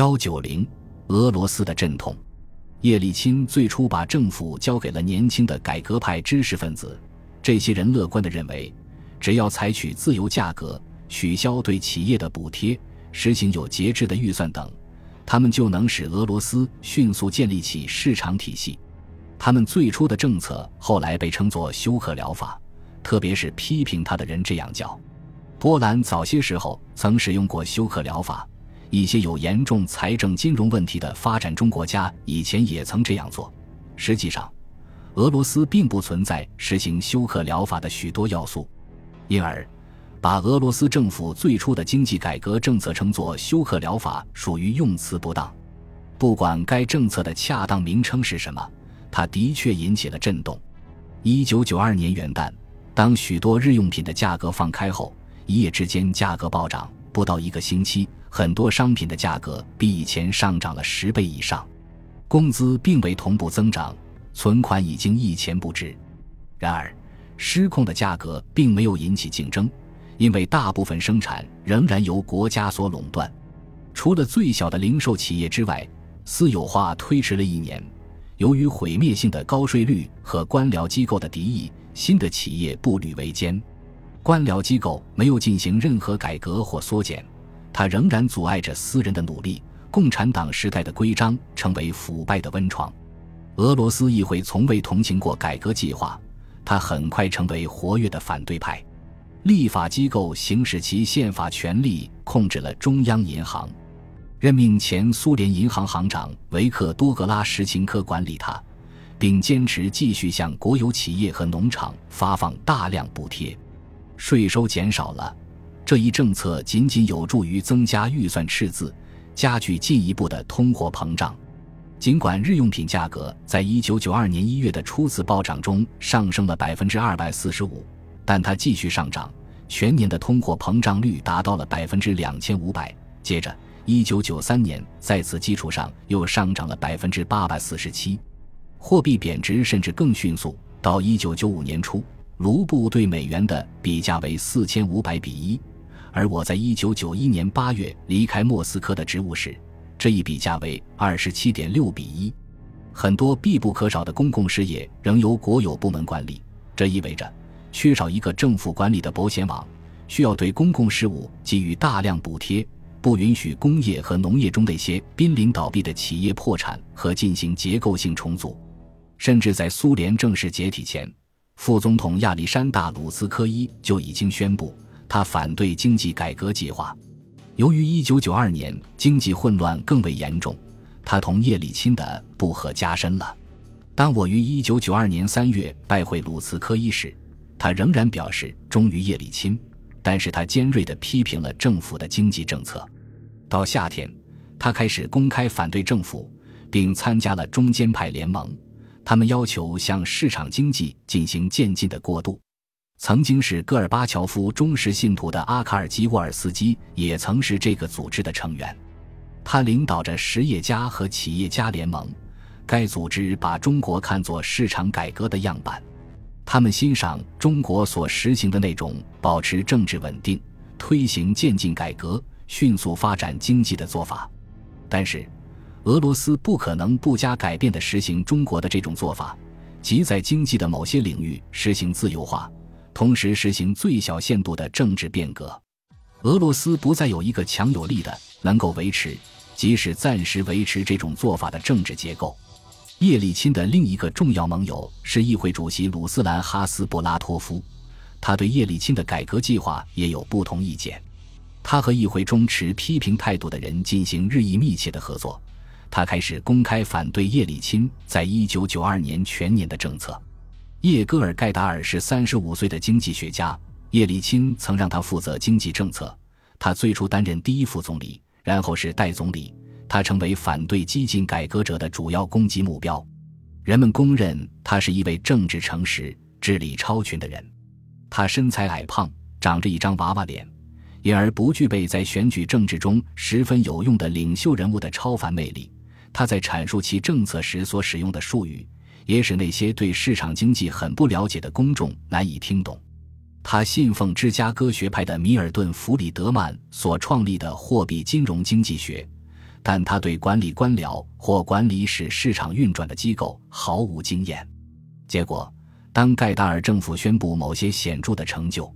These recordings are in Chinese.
幺九零，俄罗斯的阵痛。叶利钦最初把政府交给了年轻的改革派知识分子，这些人乐观地认为，只要采取自由价格、取消对企业的补贴、实行有节制的预算等，他们就能使俄罗斯迅速建立起市场体系。他们最初的政策后来被称作休克疗法，特别是批评他的人这样叫。波兰早些时候曾使用过休克疗法。一些有严重财政金融问题的发展中国家以前也曾这样做。实际上，俄罗斯并不存在实行休克疗法的许多要素，因而，把俄罗斯政府最初的经济改革政策称作休克疗法属于用词不当。不管该政策的恰当名称是什么，它的确引起了震动。一九九二年元旦，当许多日用品的价格放开后，一夜之间价格暴涨，不到一个星期。很多商品的价格比以前上涨了十倍以上，工资并未同步增长，存款已经一钱不值。然而，失控的价格并没有引起竞争，因为大部分生产仍然由国家所垄断。除了最小的零售企业之外，私有化推迟了一年。由于毁灭性的高税率和官僚机构的敌意，新的企业步履维艰。官僚机构没有进行任何改革或缩减。它仍然阻碍着私人的努力。共产党时代的规章成为腐败的温床。俄罗斯议会从未同情过改革计划，它很快成为活跃的反对派。立法机构行使其宪法权力，控制了中央银行，任命前苏联银行行长维克多格拉什琴科管理它，并坚持继续向国有企业和农场发放大量补贴。税收减少了。这一政策仅仅有助于增加预算赤字，加剧进一步的通货膨胀。尽管日用品价格在1992年1月的初次暴涨中上升了245%，但它继续上涨，全年的通货膨胀率达到了2500%。接着，1993年在此基础上又上涨了847%，货币贬值甚至更迅速。到1995年初，卢布对美元的比价为4500比1。而我在一九九一年八月离开莫斯科的职务时，这一比价为二十七点六比一。很多必不可少的公共事业仍由国有部门管理，这意味着缺少一个政府管理的保险网，需要对公共事务给予大量补贴，不允许工业和农业中那些濒临倒闭的企业破产和进行结构性重组。甚至在苏联正式解体前，副总统亚历山大·鲁斯科伊就已经宣布。他反对经济改革计划，由于1992年经济混乱更为严重，他同叶利钦的不和加深了。当我于1992年3月拜会鲁茨科伊时，他仍然表示忠于叶利钦，但是他尖锐地批评了政府的经济政策。到夏天，他开始公开反对政府，并参加了中间派联盟，他们要求向市场经济进行渐进的过渡。曾经是戈尔巴乔夫忠实信徒的阿卡尔基沃尔斯基也曾是这个组织的成员，他领导着实业家和企业家联盟。该组织把中国看作市场改革的样板，他们欣赏中国所实行的那种保持政治稳定、推行渐进改革、迅速发展经济的做法。但是，俄罗斯不可能不加改变地实行中国的这种做法，即在经济的某些领域实行自由化。同时实行最小限度的政治变革，俄罗斯不再有一个强有力的、能够维持，即使暂时维持这种做法的政治结构。叶利钦的另一个重要盟友是议会主席鲁斯兰·哈斯布拉托夫，他对叶利钦的改革计划也有不同意见。他和议会中持批评态度的人进行日益密切的合作。他开始公开反对叶利钦在一九九二年全年的政策。叶戈尔·盖达尔是三十五岁的经济学家。叶利钦曾让他负责经济政策。他最初担任第一副总理，然后是代总理。他成为反对激进改革者的主要攻击目标。人们公认他是一位政治诚实、智力超群的人。他身材矮胖，长着一张娃娃脸，因而不具备在选举政治中十分有用的领袖人物的超凡魅力。他在阐述其政策时所使用的术语。也使那些对市场经济很不了解的公众难以听懂。他信奉芝加哥学派的米尔顿·弗里德曼所创立的货币金融经济学，但他对管理官僚或管理使市场运转的机构毫无经验。结果，当盖达尔政府宣布某些显著的成就，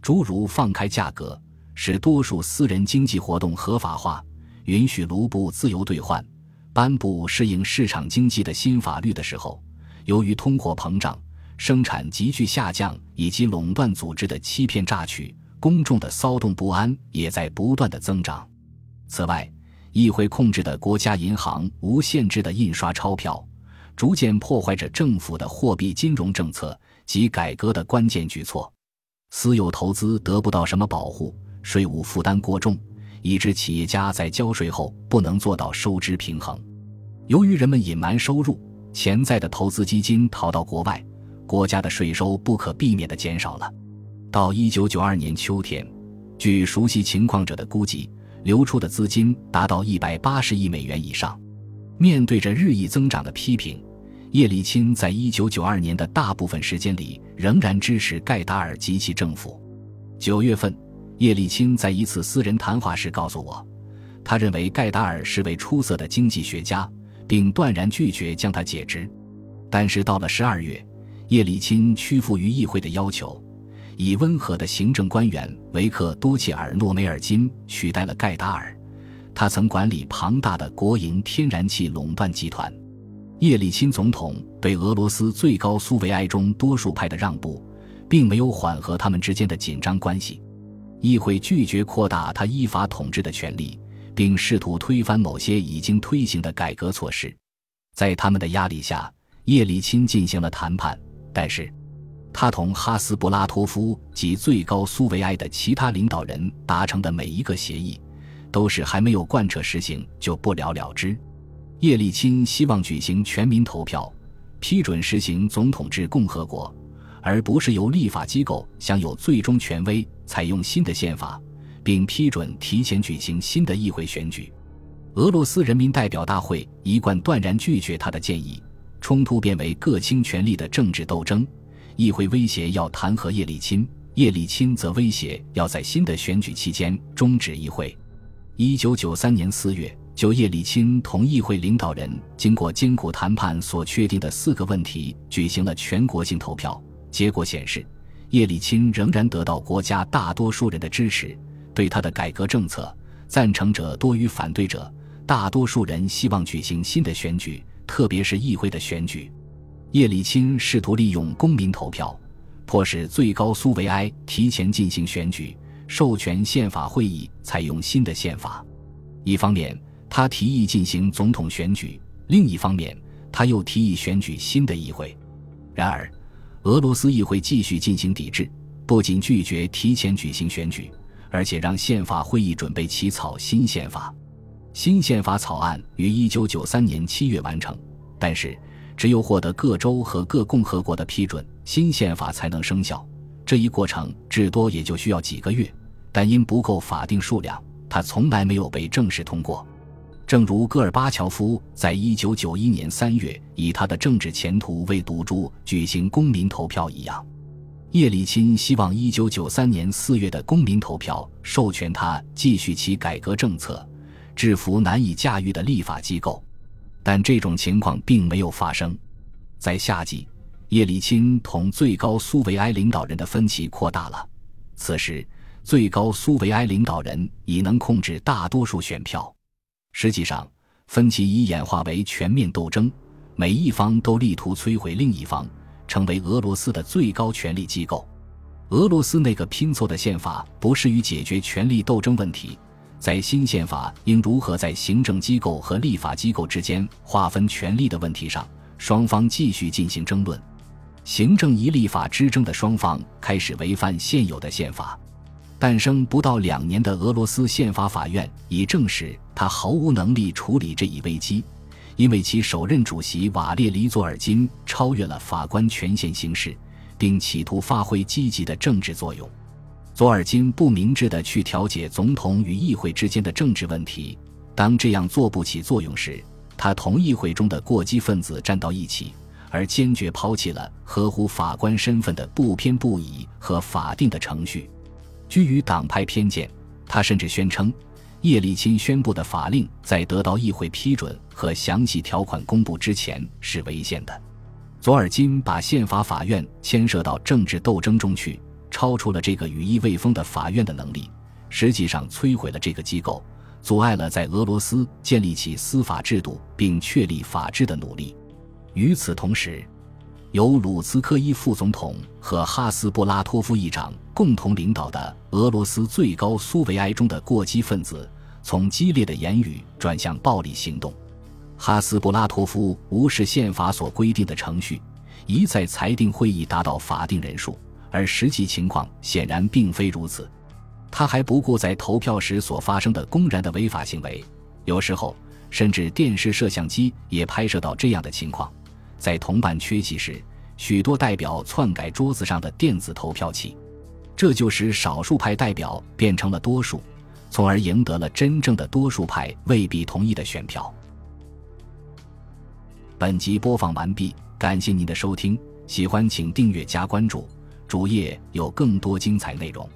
诸如放开价格、使多数私人经济活动合法化、允许卢布自由兑换、颁布适应市场经济的新法律的时候，由于通货膨胀、生产急剧下降以及垄断组织的欺骗榨取，公众的骚动不安也在不断的增长。此外，议会控制的国家银行无限制的印刷钞票。逐渐破坏着政府的货币金融政策及改革的关键举措，私有投资得不到什么保护，税务负担过重，以致企业家在交税后不能做到收支平衡。由于人们隐瞒收入，潜在的投资基金逃到国外，国家的税收不可避免地减少了。到一九九二年秋天，据熟悉情况者的估计，流出的资金达到一百八十亿美元以上。面对着日益增长的批评。叶利钦在一九九二年的大部分时间里仍然支持盖达尔及其政府。九月份，叶利钦在一次私人谈话时告诉我，他认为盖达尔是位出色的经济学家，并断然拒绝将他解职。但是到了十二月，叶利钦屈服于议会的要求，以温和的行政官员维克多切尔诺梅尔金取代了盖达尔。他曾管理庞大的国营天然气垄断集团。叶利钦总统对俄罗斯最高苏维埃中多数派的让步，并没有缓和他们之间的紧张关系。议会拒绝扩大他依法统治的权利，并试图推翻某些已经推行的改革措施。在他们的压力下，叶利钦进行了谈判，但是，他同哈斯布拉托夫及最高苏维埃的其他领导人达成的每一个协议，都是还没有贯彻实行就不了了之。叶利钦希望举行全民投票，批准实行总统制共和国，而不是由立法机构享有最终权威采用新的宪法，并批准提前举行新的议会选举。俄罗斯人民代表大会一贯断然拒绝他的建议，冲突变为各倾权力的政治斗争。议会威胁要弹劾叶利钦，叶利钦则威胁要在新的选举期间终止议会。一九九三年四月。就叶利钦同议会领导人经过艰苦谈判所确定的四个问题举行了全国性投票，结果显示，叶利钦仍然得到国家大多数人的支持。对他的改革政策，赞成者多于反对者。大多数人希望举行新的选举，特别是议会的选举。叶利钦试图利用公民投票，迫使最高苏维埃提前进行选举，授权宪法会议采用新的宪法。一方面，他提议进行总统选举，另一方面，他又提议选举新的议会。然而，俄罗斯议会继续进行抵制，不仅拒绝提前举行选举，而且让宪法会议准备起草新宪法。新宪法草案于1993年7月完成，但是只有获得各州和各共和国的批准，新宪法才能生效。这一过程至多也就需要几个月，但因不够法定数量，它从来没有被正式通过。正如戈尔巴乔夫在一九九一年三月以他的政治前途为赌注举行公民投票一样，叶利钦希望一九九三年四月的公民投票授权他继续其改革政策，制服难以驾驭的立法机构。但这种情况并没有发生。在夏季，叶利钦同最高苏维埃领导人的分歧扩大了。此时，最高苏维埃领导人已能控制大多数选票。实际上，分歧已演化为全面斗争，每一方都力图摧毁另一方，成为俄罗斯的最高权力机构。俄罗斯那个拼凑的宪法不适于解决权力斗争问题。在新宪法应如何在行政机构和立法机构之间划分权力的问题上，双方继续进行争论。行政与立法之争的双方开始违反现有的宪法。诞生不到两年的俄罗斯宪法法院已证实，他毫无能力处理这一危机，因为其首任主席瓦列里·佐尔金超越了法官权限行事，并企图发挥积极的政治作用。佐尔金不明智地去调解总统与议会之间的政治问题，当这样做不起作用时，他同议会中的过激分子站到一起，而坚决抛弃了合乎法官身份的不偏不倚和法定的程序。居于党派偏见，他甚至宣称，叶利钦宣布的法令在得到议会批准和详细条款公布之前是违宪的。左尔金把宪法法院牵涉到政治斗争中去，超出了这个羽翼未丰的法院的能力，实际上摧毁了这个机构，阻碍了在俄罗斯建立起司法制度并确立法治的努力。与此同时，由鲁茨科伊副总统和哈斯布拉托夫议长共同领导的俄罗斯最高苏维埃中的过激分子。从激烈的言语转向暴力行动，哈斯布拉托夫无视宪法所规定的程序，一再裁定会议达到法定人数，而实际情况显然并非如此。他还不顾在投票时所发生的公然的违法行为，有时候甚至电视摄像机也拍摄到这样的情况：在同伴缺席时，许多代表篡改桌子上的电子投票器，这就使少数派代表变成了多数。从而赢得了真正的多数派未必同意的选票。本集播放完毕，感谢您的收听，喜欢请订阅加关注，主页有更多精彩内容。